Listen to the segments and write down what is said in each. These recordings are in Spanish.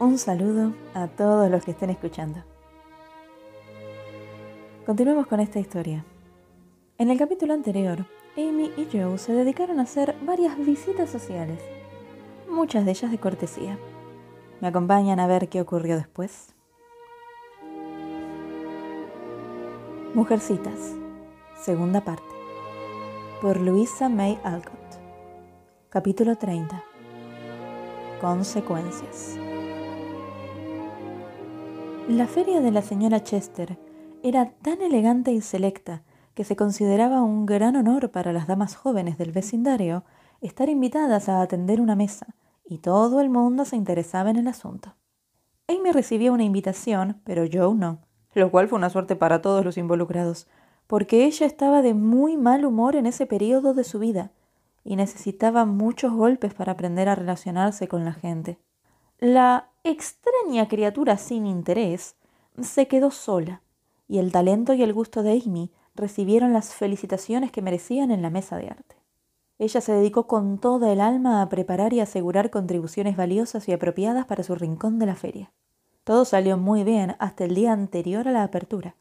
Un saludo a todos los que estén escuchando. Continuemos con esta historia. En el capítulo anterior, Amy y Joe se dedicaron a hacer varias visitas sociales, muchas de ellas de cortesía. ¿Me acompañan a ver qué ocurrió después? Mujercitas, segunda parte, por Luisa May Alcott. Capítulo 30. Consecuencias. La feria de la señora Chester era tan elegante y selecta que se consideraba un gran honor para las damas jóvenes del vecindario estar invitadas a atender una mesa, y todo el mundo se interesaba en el asunto. Amy recibió una invitación, pero Joe no, lo cual fue una suerte para todos los involucrados, porque ella estaba de muy mal humor en ese periodo de su vida y necesitaba muchos golpes para aprender a relacionarse con la gente. La extraña criatura sin interés se quedó sola, y el talento y el gusto de Amy recibieron las felicitaciones que merecían en la mesa de arte. Ella se dedicó con toda el alma a preparar y asegurar contribuciones valiosas y apropiadas para su rincón de la feria. Todo salió muy bien hasta el día anterior a la apertura.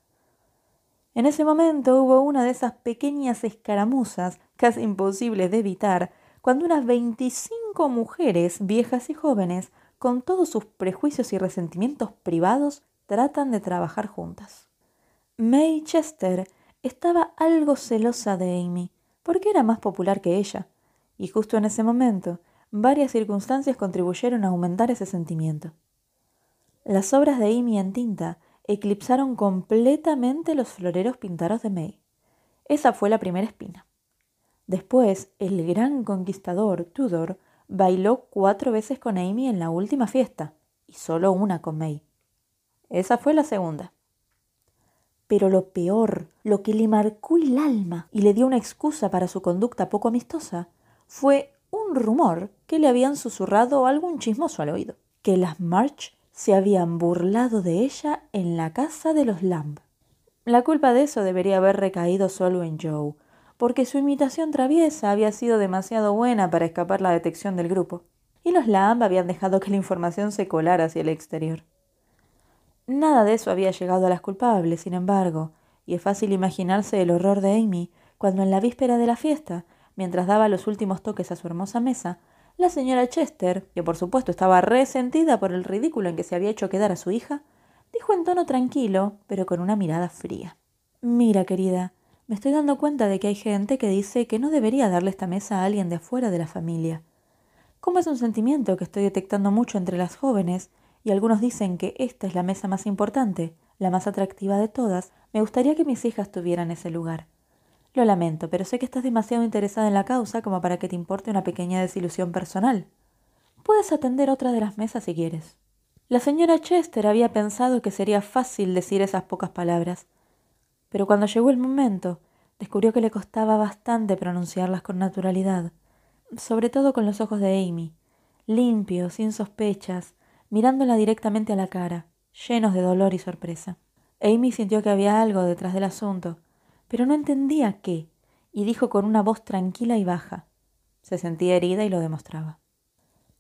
En ese momento hubo una de esas pequeñas escaramuzas, casi imposibles de evitar, cuando unas veinticinco mujeres, viejas y jóvenes, con todos sus prejuicios y resentimientos privados, tratan de trabajar juntas. May Chester estaba algo celosa de Amy, porque era más popular que ella, y justo en ese momento varias circunstancias contribuyeron a aumentar ese sentimiento. Las obras de Amy en tinta eclipsaron completamente los floreros pintados de May. Esa fue la primera espina. Después, el gran conquistador Tudor Bailó cuatro veces con Amy en la última fiesta y solo una con May. Esa fue la segunda. Pero lo peor, lo que le marcó el alma y le dio una excusa para su conducta poco amistosa, fue un rumor que le habían susurrado algún chismoso al oído, que las March se habían burlado de ella en la casa de los Lamb. La culpa de eso debería haber recaído solo en Joe, porque su imitación traviesa había sido demasiado buena para escapar la detección del grupo, y los Lamb habían dejado que la información se colara hacia el exterior. Nada de eso había llegado a las culpables, sin embargo, y es fácil imaginarse el horror de Amy cuando en la víspera de la fiesta, mientras daba los últimos toques a su hermosa mesa, la señora Chester, que por supuesto estaba resentida por el ridículo en que se había hecho quedar a su hija, dijo en tono tranquilo, pero con una mirada fría. Mira, querida, me estoy dando cuenta de que hay gente que dice que no debería darle esta mesa a alguien de afuera de la familia. Como es un sentimiento que estoy detectando mucho entre las jóvenes, y algunos dicen que esta es la mesa más importante, la más atractiva de todas, me gustaría que mis hijas tuvieran ese lugar. Lo lamento, pero sé que estás demasiado interesada en la causa como para que te importe una pequeña desilusión personal. Puedes atender otra de las mesas si quieres. La señora Chester había pensado que sería fácil decir esas pocas palabras, pero cuando llegó el momento, descubrió que le costaba bastante pronunciarlas con naturalidad, sobre todo con los ojos de Amy, limpios, sin sospechas, mirándola directamente a la cara, llenos de dolor y sorpresa. Amy sintió que había algo detrás del asunto, pero no entendía qué, y dijo con una voz tranquila y baja. Se sentía herida y lo demostraba.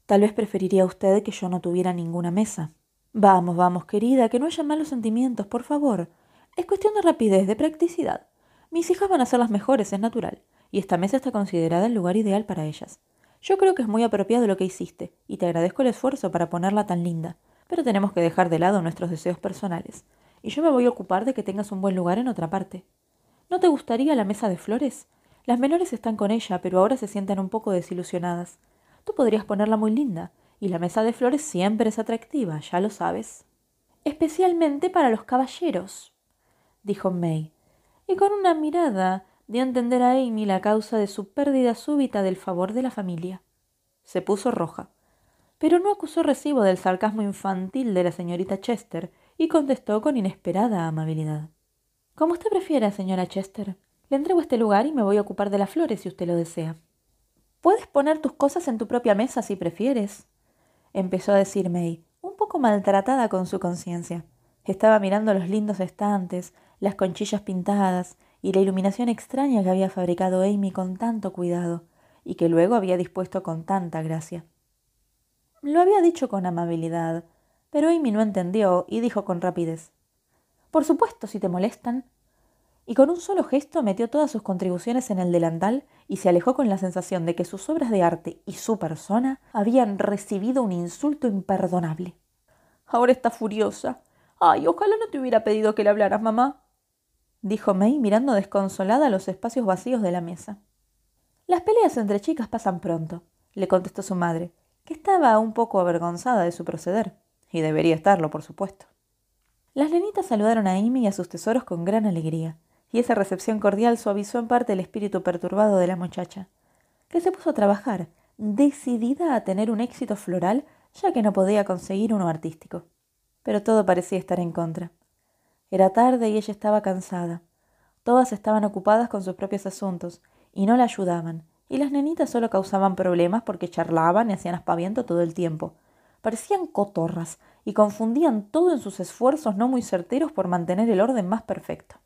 Tal vez preferiría usted que yo no tuviera ninguna mesa. Vamos, vamos, querida, que no haya malos sentimientos, por favor. Es cuestión de rapidez, de practicidad. Mis hijas van a ser las mejores, es natural, y esta mesa está considerada el lugar ideal para ellas. Yo creo que es muy apropiado lo que hiciste, y te agradezco el esfuerzo para ponerla tan linda, pero tenemos que dejar de lado nuestros deseos personales, y yo me voy a ocupar de que tengas un buen lugar en otra parte. ¿No te gustaría la mesa de flores? Las menores están con ella, pero ahora se sienten un poco desilusionadas. Tú podrías ponerla muy linda, y la mesa de flores siempre es atractiva, ya lo sabes. Especialmente para los caballeros, dijo May, y con una mirada dio a entender a Amy la causa de su pérdida súbita del favor de la familia. Se puso roja, pero no acusó recibo del sarcasmo infantil de la señorita Chester y contestó con inesperada amabilidad. Como usted prefiera, señora Chester. Le entrego este lugar y me voy a ocupar de las flores si usted lo desea. Puedes poner tus cosas en tu propia mesa si prefieres, empezó a decir May, un poco maltratada con su conciencia. Estaba mirando los lindos estantes, las conchillas pintadas y la iluminación extraña que había fabricado Amy con tanto cuidado y que luego había dispuesto con tanta gracia. Lo había dicho con amabilidad, Pero Amy no entendió y dijo con rapidez Por supuesto, si te molestan. Y con un solo gesto metió todas sus contribuciones en el delantal y se alejó con la sensación de que sus obras de arte y su persona habían recibido un insulto imperdonable. Ahora está furiosa. Ay, ojalá no te hubiera pedido que le hablaras, mamá, dijo May mirando desconsolada los espacios vacíos de la mesa. Las peleas entre chicas pasan pronto, le contestó su madre, que estaba un poco avergonzada de su proceder, y debería estarlo, por supuesto. Las nenitas saludaron a Amy y a sus tesoros con gran alegría, y esa recepción cordial suavizó en parte el espíritu perturbado de la muchacha, que se puso a trabajar, decidida a tener un éxito floral, ya que no podía conseguir uno artístico. Pero todo parecía estar en contra. Era tarde y ella estaba cansada. Todas estaban ocupadas con sus propios asuntos y no la ayudaban, y las nenitas solo causaban problemas porque charlaban y hacían aspaviento todo el tiempo. Parecían cotorras y confundían todo en sus esfuerzos no muy certeros por mantener el orden más perfecto.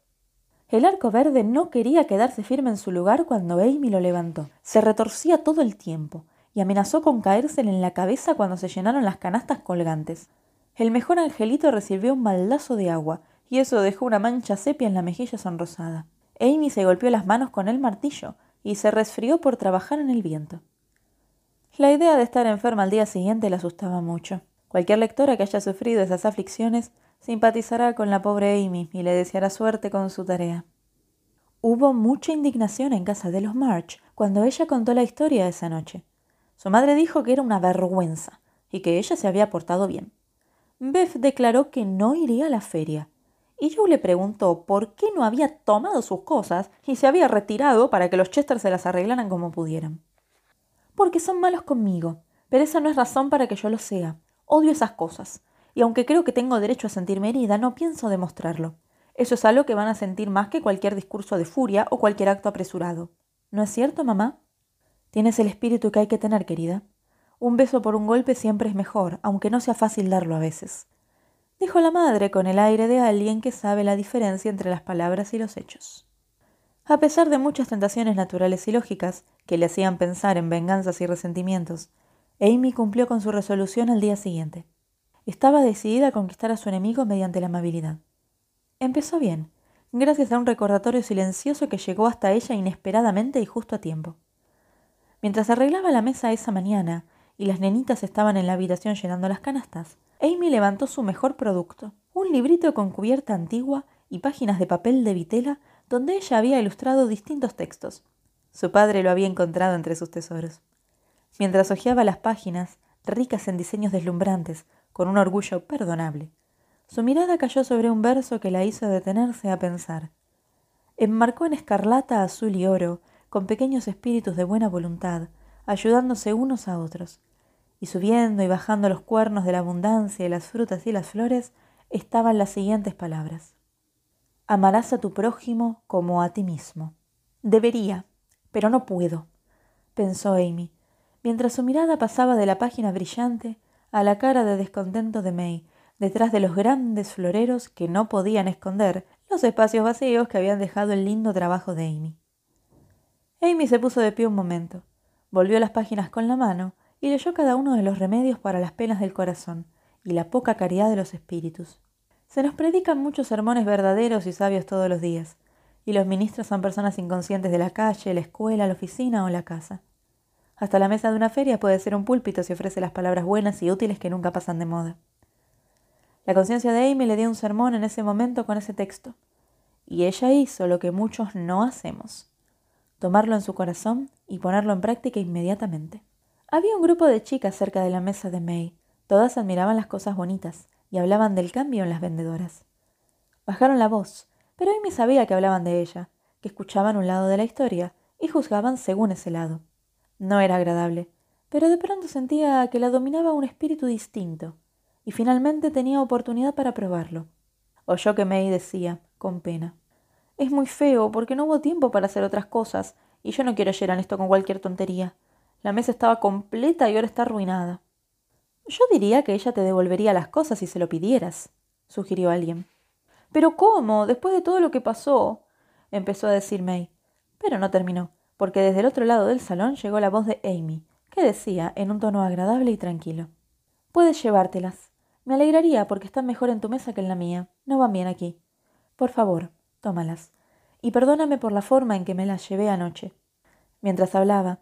El arco verde no quería quedarse firme en su lugar cuando Amy lo levantó. Se retorcía todo el tiempo y amenazó con caérsele en la cabeza cuando se llenaron las canastas colgantes. El mejor angelito recibió un baldazo de agua y eso dejó una mancha sepia en la mejilla sonrosada. Amy se golpeó las manos con el martillo y se resfrió por trabajar en el viento. La idea de estar enferma al día siguiente la asustaba mucho. Cualquier lectora que haya sufrido esas aflicciones simpatizará con la pobre Amy y le deseará suerte con su tarea. Hubo mucha indignación en casa de los March cuando ella contó la historia esa noche. Su madre dijo que era una vergüenza y que ella se había portado bien. Beth declaró que no iría a la feria y Joe le preguntó por qué no había tomado sus cosas y se había retirado para que los Chester se las arreglaran como pudieran. Porque son malos conmigo, pero esa no es razón para que yo lo sea. Odio esas cosas, y aunque creo que tengo derecho a sentirme herida, no pienso demostrarlo. Eso es algo que van a sentir más que cualquier discurso de furia o cualquier acto apresurado. ¿No es cierto, mamá? Tienes el espíritu que hay que tener, querida. Un beso por un golpe siempre es mejor, aunque no sea fácil darlo a veces dijo la madre con el aire de alguien que sabe la diferencia entre las palabras y los hechos. A pesar de muchas tentaciones naturales y lógicas que le hacían pensar en venganzas y resentimientos, Amy cumplió con su resolución al día siguiente. Estaba decidida a conquistar a su enemigo mediante la amabilidad. Empezó bien, gracias a un recordatorio silencioso que llegó hasta ella inesperadamente y justo a tiempo. Mientras arreglaba la mesa esa mañana y las nenitas estaban en la habitación llenando las canastas, Amy levantó su mejor producto, un librito con cubierta antigua y páginas de papel de vitela donde ella había ilustrado distintos textos. Su padre lo había encontrado entre sus tesoros. Mientras hojeaba las páginas, ricas en diseños deslumbrantes, con un orgullo perdonable, su mirada cayó sobre un verso que la hizo detenerse a pensar. Enmarcó en escarlata, azul y oro, con pequeños espíritus de buena voluntad, ayudándose unos a otros, y subiendo y bajando los cuernos de la abundancia y las frutas y las flores, estaban las siguientes palabras. Amarás a tu prójimo como a ti mismo. Debería, pero no puedo, pensó Amy, mientras su mirada pasaba de la página brillante a la cara de descontento de May, detrás de los grandes floreros que no podían esconder los espacios vacíos que habían dejado el lindo trabajo de Amy. Amy se puso de pie un momento, volvió las páginas con la mano y leyó cada uno de los remedios para las penas del corazón y la poca caridad de los espíritus. Se nos predican muchos sermones verdaderos y sabios todos los días, y los ministros son personas inconscientes de la calle, la escuela, la oficina o la casa. Hasta la mesa de una feria puede ser un púlpito si ofrece las palabras buenas y útiles que nunca pasan de moda. La conciencia de Amy le dio un sermón en ese momento con ese texto, y ella hizo lo que muchos no hacemos, tomarlo en su corazón y ponerlo en práctica inmediatamente. Había un grupo de chicas cerca de la mesa de May. Todas admiraban las cosas bonitas y hablaban del cambio en las vendedoras. Bajaron la voz, pero Amy sabía que hablaban de ella, que escuchaban un lado de la historia y juzgaban según ese lado. No era agradable, pero de pronto sentía que la dominaba un espíritu distinto, y finalmente tenía oportunidad para probarlo. Oyó que May decía, con pena, Es muy feo porque no hubo tiempo para hacer otras cosas, y yo no quiero llenar esto con cualquier tontería. La mesa estaba completa y ahora está arruinada. Yo diría que ella te devolvería las cosas si se lo pidieras, sugirió alguien. Pero ¿cómo? Después de todo lo que pasó, empezó a decir May. Pero no terminó, porque desde el otro lado del salón llegó la voz de Amy, que decía en un tono agradable y tranquilo. Puedes llevártelas. Me alegraría porque están mejor en tu mesa que en la mía. No van bien aquí. Por favor, tómalas. Y perdóname por la forma en que me las llevé anoche. Mientras hablaba,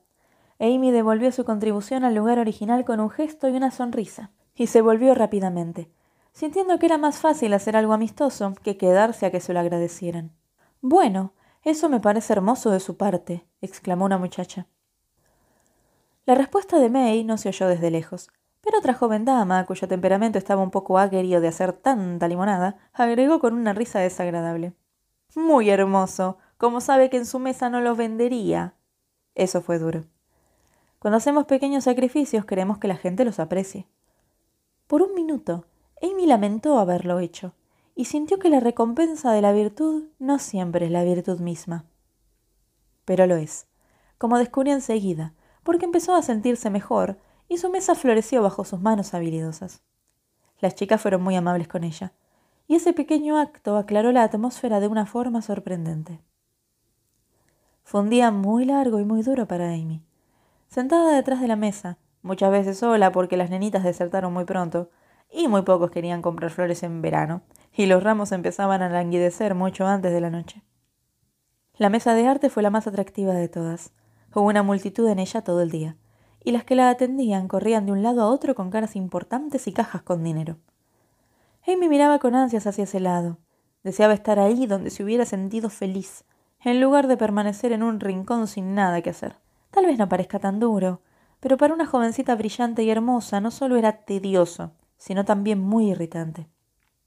Amy devolvió su contribución al lugar original con un gesto y una sonrisa, y se volvió rápidamente, sintiendo que era más fácil hacer algo amistoso que quedarse a que se lo agradecieran. Bueno, eso me parece hermoso de su parte, exclamó una muchacha. La respuesta de May no se oyó desde lejos, pero otra joven dama, cuyo temperamento estaba un poco agrio de hacer tanta limonada, agregó con una risa desagradable. Muy hermoso. Como sabe que en su mesa no lo vendería. Eso fue duro. Cuando hacemos pequeños sacrificios queremos que la gente los aprecie. Por un minuto, Amy lamentó haberlo hecho y sintió que la recompensa de la virtud no siempre es la virtud misma. Pero lo es, como descubrió enseguida, porque empezó a sentirse mejor y su mesa floreció bajo sus manos habilidosas. Las chicas fueron muy amables con ella, y ese pequeño acto aclaró la atmósfera de una forma sorprendente. Fue un día muy largo y muy duro para Amy sentada detrás de la mesa, muchas veces sola porque las nenitas desertaron muy pronto, y muy pocos querían comprar flores en verano, y los ramos empezaban a languidecer mucho antes de la noche. La mesa de arte fue la más atractiva de todas. Hubo una multitud en ella todo el día, y las que la atendían corrían de un lado a otro con caras importantes y cajas con dinero. Amy miraba con ansias hacia ese lado. Deseaba estar ahí donde se hubiera sentido feliz, en lugar de permanecer en un rincón sin nada que hacer. Tal vez no parezca tan duro, pero para una jovencita brillante y hermosa no solo era tedioso, sino también muy irritante.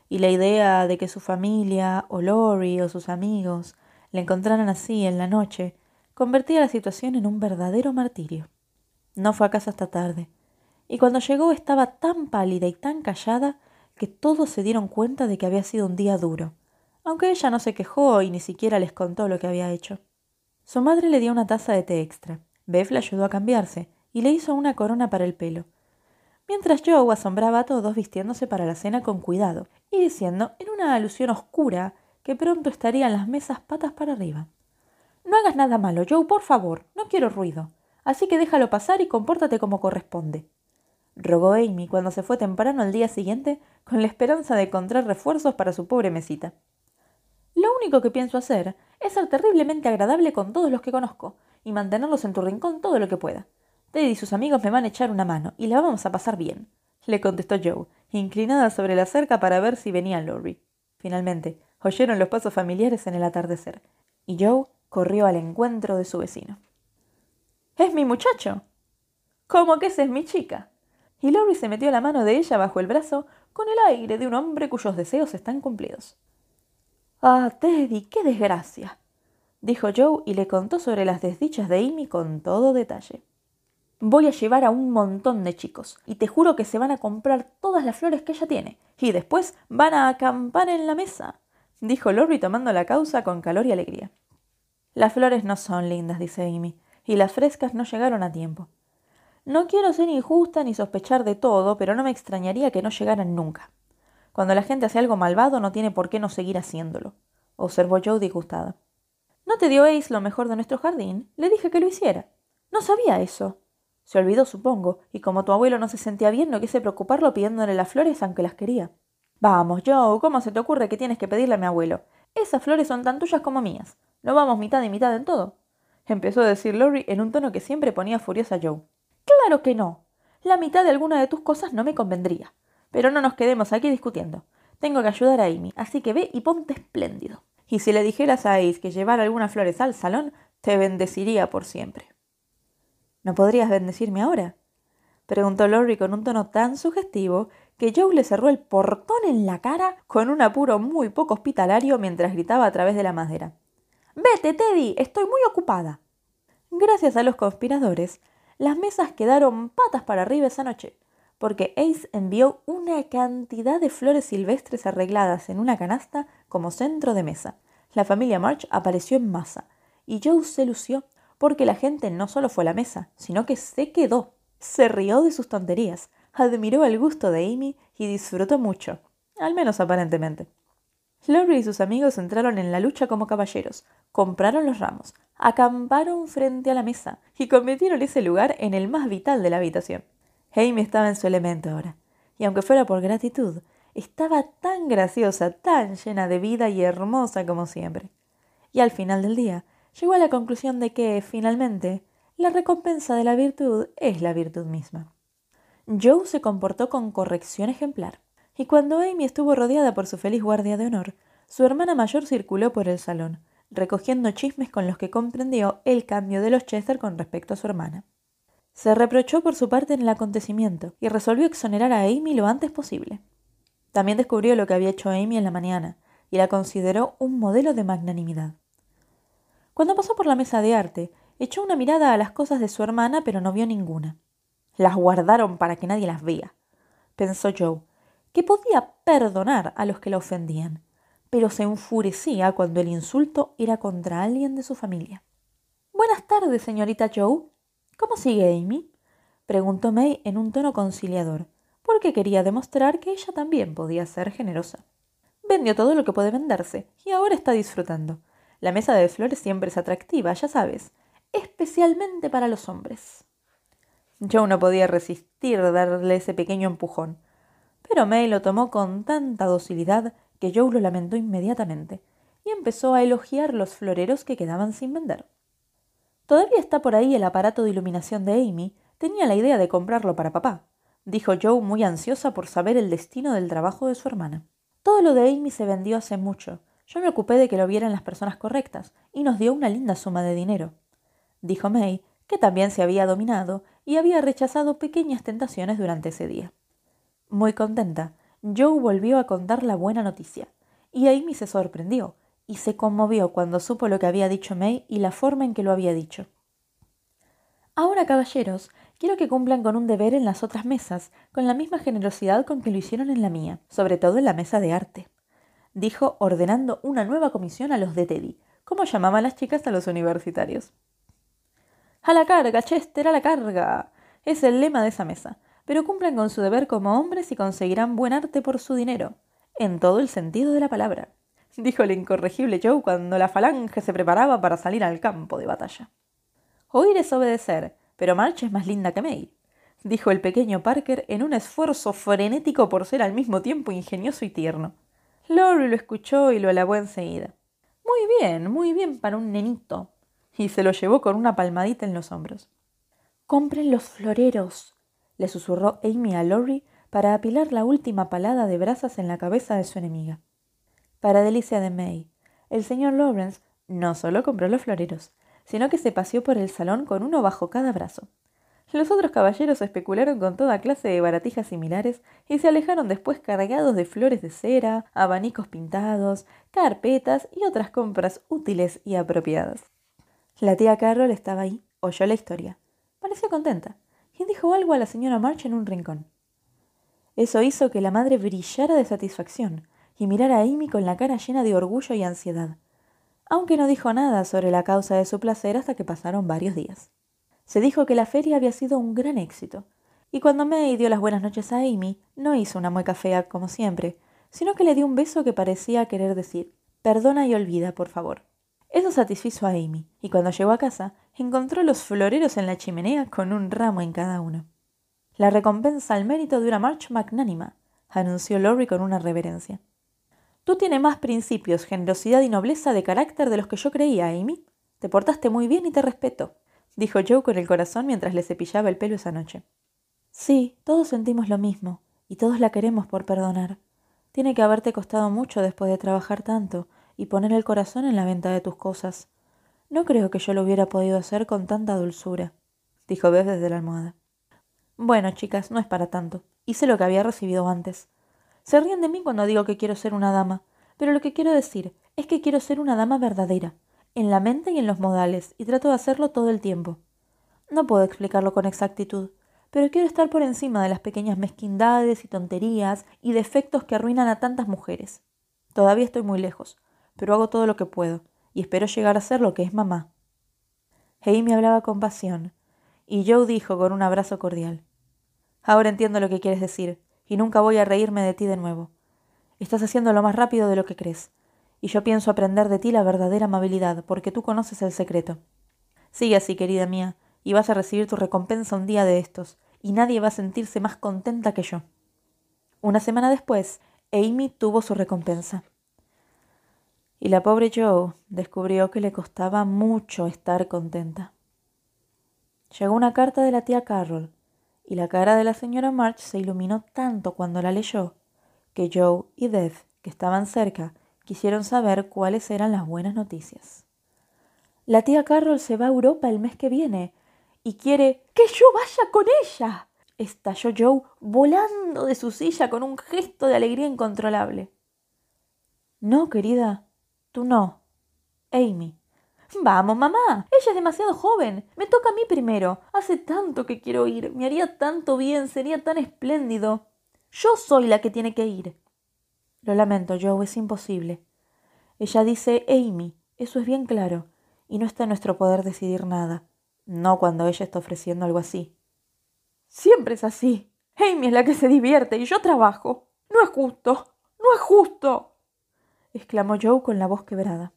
Y la idea de que su familia, o Lori, o sus amigos, le encontraran así en la noche, convertía la situación en un verdadero martirio. No fue a casa hasta tarde, y cuando llegó estaba tan pálida y tan callada que todos se dieron cuenta de que había sido un día duro, aunque ella no se quejó y ni siquiera les contó lo que había hecho. Su madre le dio una taza de té extra, Bev le ayudó a cambiarse y le hizo una corona para el pelo. Mientras Joe asombraba a todos vistiéndose para la cena con cuidado y diciendo, en una alusión oscura, que pronto estarían las mesas patas para arriba. No hagas nada malo, Joe, por favor. No quiero ruido. Así que déjalo pasar y compórtate como corresponde. Rogó Amy cuando se fue temprano al día siguiente con la esperanza de encontrar refuerzos para su pobre mesita. Único que pienso hacer es ser terriblemente agradable con todos los que conozco y mantenerlos en tu rincón todo lo que pueda. Teddy y sus amigos me van a echar una mano y la vamos a pasar bien, le contestó Joe, inclinada sobre la cerca para ver si venía Lori. Finalmente, oyeron los pasos familiares en el atardecer, y Joe corrió al encuentro de su vecino. ¡Es mi muchacho! ¿Cómo que esa es mi chica? Y Lori se metió la mano de ella bajo el brazo con el aire de un hombre cuyos deseos están cumplidos. Ah, Teddy, qué desgracia dijo Joe y le contó sobre las desdichas de Amy con todo detalle. Voy a llevar a un montón de chicos, y te juro que se van a comprar todas las flores que ella tiene, y después van a acampar en la mesa, dijo Lori tomando la causa con calor y alegría. Las flores no son lindas, dice Amy, y las frescas no llegaron a tiempo. No quiero ser injusta ni sospechar de todo, pero no me extrañaría que no llegaran nunca. Cuando la gente hace algo malvado no tiene por qué no seguir haciéndolo, observó Joe disgustada. ¿No te dio Ace lo mejor de nuestro jardín? Le dije que lo hiciera. No sabía eso. Se olvidó, supongo, y como tu abuelo no se sentía bien, no quise preocuparlo pidiéndole las flores aunque las quería. Vamos, Joe, ¿cómo se te ocurre que tienes que pedirle a mi abuelo? Esas flores son tan tuyas como mías. ¿No vamos mitad y mitad en todo? Empezó a decir Lori en un tono que siempre ponía furiosa a Joe. Claro que no. La mitad de alguna de tus cosas no me convendría. Pero no nos quedemos aquí discutiendo. Tengo que ayudar a Amy, así que ve y ponte espléndido y si le dijeras a Ace que llevara algunas flores al salón, te bendeciría por siempre. ¿No podrías bendecirme ahora? preguntó Lori con un tono tan sugestivo que Joe le cerró el portón en la cara con un apuro muy poco hospitalario mientras gritaba a través de la madera. Vete, Teddy, estoy muy ocupada. Gracias a los conspiradores, las mesas quedaron patas para arriba esa noche, porque Ace envió una cantidad de flores silvestres arregladas en una canasta como centro de mesa. La familia March apareció en masa, y Joe se lució porque la gente no solo fue a la mesa, sino que se quedó. Se rió de sus tonterías, admiró el gusto de Amy y disfrutó mucho, al menos aparentemente. Lori y sus amigos entraron en la lucha como caballeros, compraron los ramos, acamparon frente a la mesa y convirtieron ese lugar en el más vital de la habitación. Amy estaba en su elemento ahora, y aunque fuera por gratitud, estaba tan graciosa, tan llena de vida y hermosa como siempre. Y al final del día, llegó a la conclusión de que, finalmente, la recompensa de la virtud es la virtud misma. Joe se comportó con corrección ejemplar, y cuando Amy estuvo rodeada por su feliz guardia de honor, su hermana mayor circuló por el salón, recogiendo chismes con los que comprendió el cambio de los Chester con respecto a su hermana. Se reprochó por su parte en el acontecimiento y resolvió exonerar a Amy lo antes posible. También descubrió lo que había hecho Amy en la mañana y la consideró un modelo de magnanimidad. Cuando pasó por la mesa de arte, echó una mirada a las cosas de su hermana, pero no vio ninguna. Las guardaron para que nadie las vea, pensó Joe, que podía perdonar a los que la ofendían, pero se enfurecía cuando el insulto era contra alguien de su familia. Buenas tardes, señorita Joe. ¿Cómo sigue Amy? preguntó May en un tono conciliador, porque quería demostrar que ella también podía ser generosa. Vendió todo lo que puede venderse y ahora está disfrutando. La mesa de flores siempre es atractiva, ya sabes, especialmente para los hombres. Joe no podía resistir darle ese pequeño empujón, pero May lo tomó con tanta docilidad que Joe lo lamentó inmediatamente y empezó a elogiar los floreros que quedaban sin vender. Todavía está por ahí el aparato de iluminación de Amy. Tenía la idea de comprarlo para papá, dijo Joe muy ansiosa por saber el destino del trabajo de su hermana. Todo lo de Amy se vendió hace mucho. Yo me ocupé de que lo vieran las personas correctas y nos dio una linda suma de dinero. Dijo May, que también se había dominado y había rechazado pequeñas tentaciones durante ese día. Muy contenta, Joe volvió a contar la buena noticia, y Amy se sorprendió y se conmovió cuando supo lo que había dicho May y la forma en que lo había dicho. Ahora, caballeros, quiero que cumplan con un deber en las otras mesas, con la misma generosidad con que lo hicieron en la mía, sobre todo en la mesa de arte, dijo ordenando una nueva comisión a los de Teddy, como llamaban las chicas a los universitarios. A la carga, Chester, a la carga. Es el lema de esa mesa pero cumplan con su deber como hombres y conseguirán buen arte por su dinero, en todo el sentido de la palabra, dijo el incorregible Joe cuando la falange se preparaba para salir al campo de batalla. Oír es obedecer, pero March es más linda que May, dijo el pequeño Parker en un esfuerzo frenético por ser al mismo tiempo ingenioso y tierno. Lori lo escuchó y lo alabó enseguida. Muy bien, muy bien para un nenito. Y se lo llevó con una palmadita en los hombros. Compren los floreros, le susurró Amy a Lori para apilar la última palada de brasas en la cabeza de su enemiga. Para delicia de May, el señor Lawrence no solo compró los floreros, sino que se paseó por el salón con uno bajo cada brazo. Los otros caballeros especularon con toda clase de baratijas similares y se alejaron después cargados de flores de cera, abanicos pintados, carpetas y otras compras útiles y apropiadas. La tía Carol estaba ahí, oyó la historia. Pareció contenta y dijo algo a la señora March en un rincón. Eso hizo que la madre brillara de satisfacción y mirara a Amy con la cara llena de orgullo y ansiedad, aunque no dijo nada sobre la causa de su placer hasta que pasaron varios días. Se dijo que la feria había sido un gran éxito, y cuando May dio las buenas noches a Amy, no hizo una mueca fea como siempre, sino que le dio un beso que parecía querer decir Perdona y olvida, por favor. Eso satisfizo a Amy, y cuando llegó a casa, encontró los floreros en la chimenea con un ramo en cada uno. La recompensa al mérito de una marcha magnánima, anunció Lorry con una reverencia. Tú tienes más principios, generosidad y nobleza de carácter de los que yo creía, Amy. Te portaste muy bien y te respeto, dijo Joe con el corazón mientras le cepillaba el pelo esa noche. Sí, todos sentimos lo mismo, y todos la queremos por perdonar. Tiene que haberte costado mucho después de trabajar tanto, y poner el corazón en la venta de tus cosas. No creo que yo lo hubiera podido hacer con tanta dulzura, dijo Beth desde la almohada. Bueno, chicas, no es para tanto. Hice lo que había recibido antes. Se ríen de mí cuando digo que quiero ser una dama, pero lo que quiero decir es que quiero ser una dama verdadera, en la mente y en los modales, y trato de hacerlo todo el tiempo. No puedo explicarlo con exactitud, pero quiero estar por encima de las pequeñas mezquindades y tonterías y defectos que arruinan a tantas mujeres. Todavía estoy muy lejos, pero hago todo lo que puedo, y espero llegar a ser lo que es mamá. Amy hablaba con pasión, y Joe dijo con un abrazo cordial. Ahora entiendo lo que quieres decir, y nunca voy a reírme de ti de nuevo. Estás haciendo lo más rápido de lo que crees, y yo pienso aprender de ti la verdadera amabilidad, porque tú conoces el secreto. Sigue así, querida mía, y vas a recibir tu recompensa un día de estos, y nadie va a sentirse más contenta que yo. Una semana después, Amy tuvo su recompensa. Y la pobre Joe descubrió que le costaba mucho estar contenta. Llegó una carta de la tía Carroll, y la cara de la señora March se iluminó tanto cuando la leyó, que Joe y Dev, que estaban cerca, quisieron saber cuáles eran las buenas noticias. La tía Carroll se va a Europa el mes que viene y quiere que yo vaya con ella. estalló Joe volando de su silla con un gesto de alegría incontrolable. No, querida, tú no. Amy. Vamos, mamá. Ella es demasiado joven. Me toca a mí primero. Hace tanto que quiero ir. Me haría tanto bien. Sería tan espléndido. Yo soy la que tiene que ir. Lo lamento, Joe, es imposible. Ella dice Amy. Eso es bien claro. Y no está en nuestro poder decidir nada. No cuando ella está ofreciendo algo así. Siempre es así. Amy es la que se divierte y yo trabajo. No es justo. No es justo. exclamó Joe con la voz quebrada.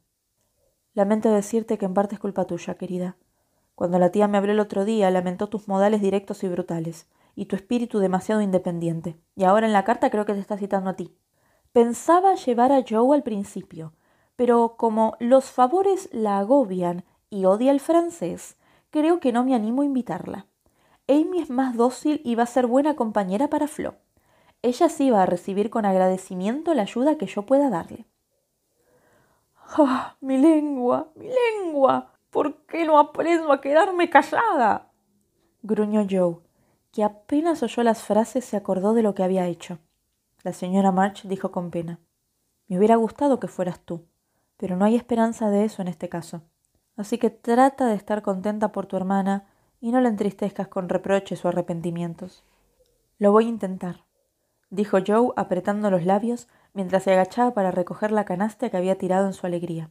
Lamento decirte que en parte es culpa tuya, querida. Cuando la tía me habló el otro día, lamentó tus modales directos y brutales, y tu espíritu demasiado independiente. Y ahora en la carta creo que te está citando a ti. Pensaba llevar a Joe al principio, pero como los favores la agobian y odia el francés, creo que no me animo a invitarla. Amy es más dócil y va a ser buena compañera para Flo. Ella sí va a recibir con agradecimiento la ayuda que yo pueda darle. ¡Ah, mi lengua, mi lengua! ¿Por qué no aprendo a quedarme callada? gruñó Joe, que apenas oyó las frases se acordó de lo que había hecho. La señora March dijo con pena. Me hubiera gustado que fueras tú, pero no hay esperanza de eso en este caso. Así que trata de estar contenta por tu hermana y no la entristezcas con reproches o arrepentimientos. Lo voy a intentar, dijo Joe apretando los labios mientras se agachaba para recoger la canasta que había tirado en su alegría.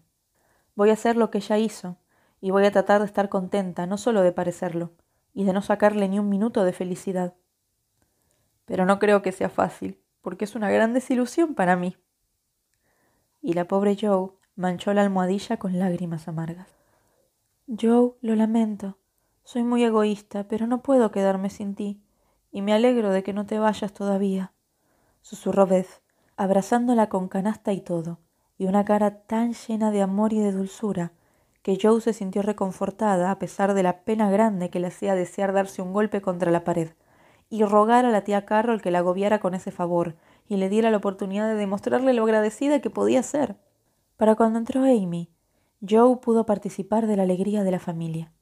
Voy a hacer lo que ella hizo, y voy a tratar de estar contenta, no solo de parecerlo, y de no sacarle ni un minuto de felicidad. Pero no creo que sea fácil, porque es una gran desilusión para mí. Y la pobre Joe manchó la almohadilla con lágrimas amargas. Joe, lo lamento. Soy muy egoísta, pero no puedo quedarme sin ti, y me alegro de que no te vayas todavía, susurró Beth, abrazándola con canasta y todo, y una cara tan llena de amor y de dulzura, que Joe se sintió reconfortada a pesar de la pena grande que le hacía desear darse un golpe contra la pared, y rogar a la tía Carroll que la agobiara con ese favor, y le diera la oportunidad de demostrarle lo agradecida que podía ser. Para cuando entró Amy, Joe pudo participar de la alegría de la familia.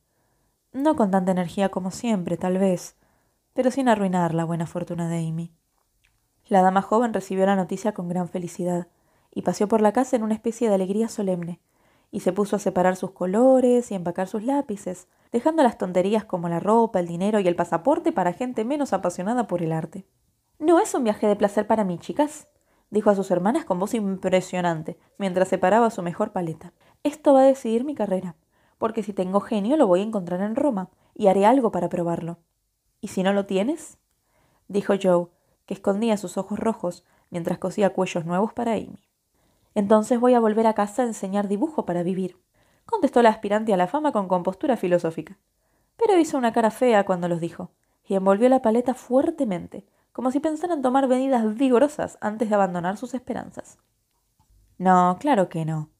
No con tanta energía como siempre, tal vez, pero sin arruinar la buena fortuna de Amy. La dama joven recibió la noticia con gran felicidad y paseó por la casa en una especie de alegría solemne, y se puso a separar sus colores y empacar sus lápices, dejando las tonterías como la ropa, el dinero y el pasaporte para gente menos apasionada por el arte. No es un viaje de placer para mí, chicas, dijo a sus hermanas con voz impresionante, mientras separaba su mejor paleta. Esto va a decidir mi carrera, porque si tengo genio lo voy a encontrar en Roma, y haré algo para probarlo. ¿Y si no lo tienes? dijo Joe, que escondía sus ojos rojos mientras cosía cuellos nuevos para Amy. Entonces voy a volver a casa a enseñar dibujo para vivir, contestó la aspirante a la fama con compostura filosófica. Pero hizo una cara fea cuando los dijo, y envolvió la paleta fuertemente, como si pensara en tomar medidas vigorosas antes de abandonar sus esperanzas. No, claro que no.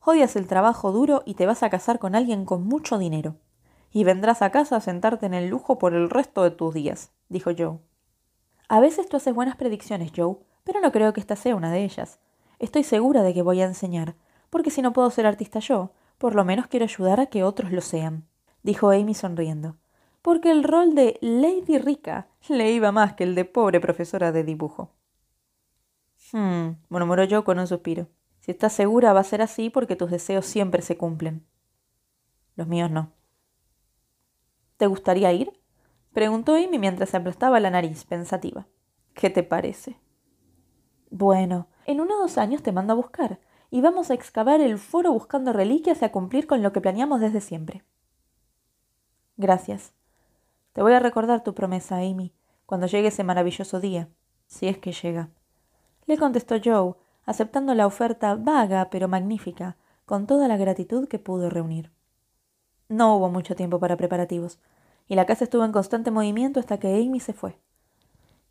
Odias el trabajo duro y te vas a casar con alguien con mucho dinero. Y vendrás a casa a sentarte en el lujo por el resto de tus días, dijo Joe. A veces tú haces buenas predicciones, Joe, pero no creo que esta sea una de ellas. Estoy segura de que voy a enseñar, porque si no puedo ser artista yo, por lo menos quiero ayudar a que otros lo sean, dijo Amy sonriendo porque el rol de Lady Rica le iba más que el de pobre profesora de dibujo. Hmm, murmuró yo con un suspiro. Si estás segura va a ser así porque tus deseos siempre se cumplen. Los míos no. ¿Te gustaría ir? Preguntó Amy mientras se aplastaba la nariz, pensativa. ¿Qué te parece? Bueno, en uno o dos años te mando a buscar, y vamos a excavar el foro buscando reliquias y a cumplir con lo que planeamos desde siempre. Gracias. Te voy a recordar tu promesa, Amy, cuando llegue ese maravilloso día, si es que llega. Le contestó Joe, aceptando la oferta vaga pero magnífica, con toda la gratitud que pudo reunir. No hubo mucho tiempo para preparativos, y la casa estuvo en constante movimiento hasta que Amy se fue.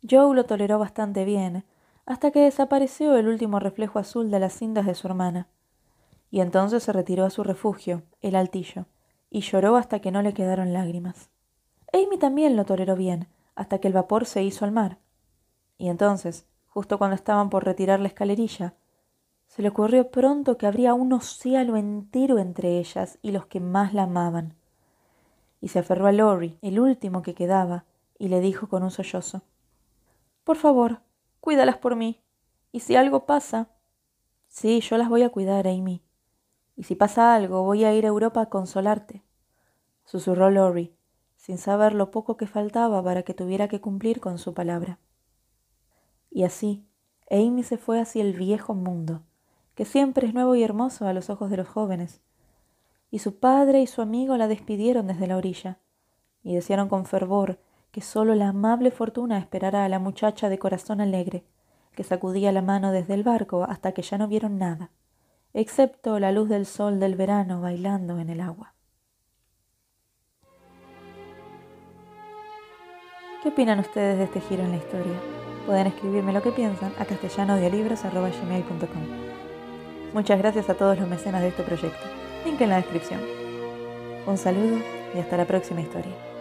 Joe lo toleró bastante bien, hasta que desapareció el último reflejo azul de las cintas de su hermana. Y entonces se retiró a su refugio, el altillo, y lloró hasta que no le quedaron lágrimas. Amy también lo toleró bien, hasta que el vapor se hizo al mar. Y entonces, justo cuando estaban por retirar la escalerilla, se le ocurrió pronto que habría un océano entero entre ellas y los que más la amaban. Y se aferró a Lori, el último que quedaba, y le dijo con un sollozo Por favor, cuídalas por mí. Y si algo pasa. Sí, yo las voy a cuidar, Amy. Y si pasa algo, voy a ir a Europa a consolarte. Susurró Lori, sin saber lo poco que faltaba para que tuviera que cumplir con su palabra. Y así, Amy se fue hacia el viejo mundo, que siempre es nuevo y hermoso a los ojos de los jóvenes. Y su padre y su amigo la despidieron desde la orilla, y desearon con fervor que sólo la amable fortuna esperara a la muchacha de corazón alegre, que sacudía la mano desde el barco hasta que ya no vieron nada, excepto la luz del sol del verano bailando en el agua. ¿Qué opinan ustedes de este giro en la historia? Pueden escribirme lo que piensan a. Muchas gracias a todos los mecenas de este proyecto. Link en la descripción. Un saludo y hasta la próxima historia.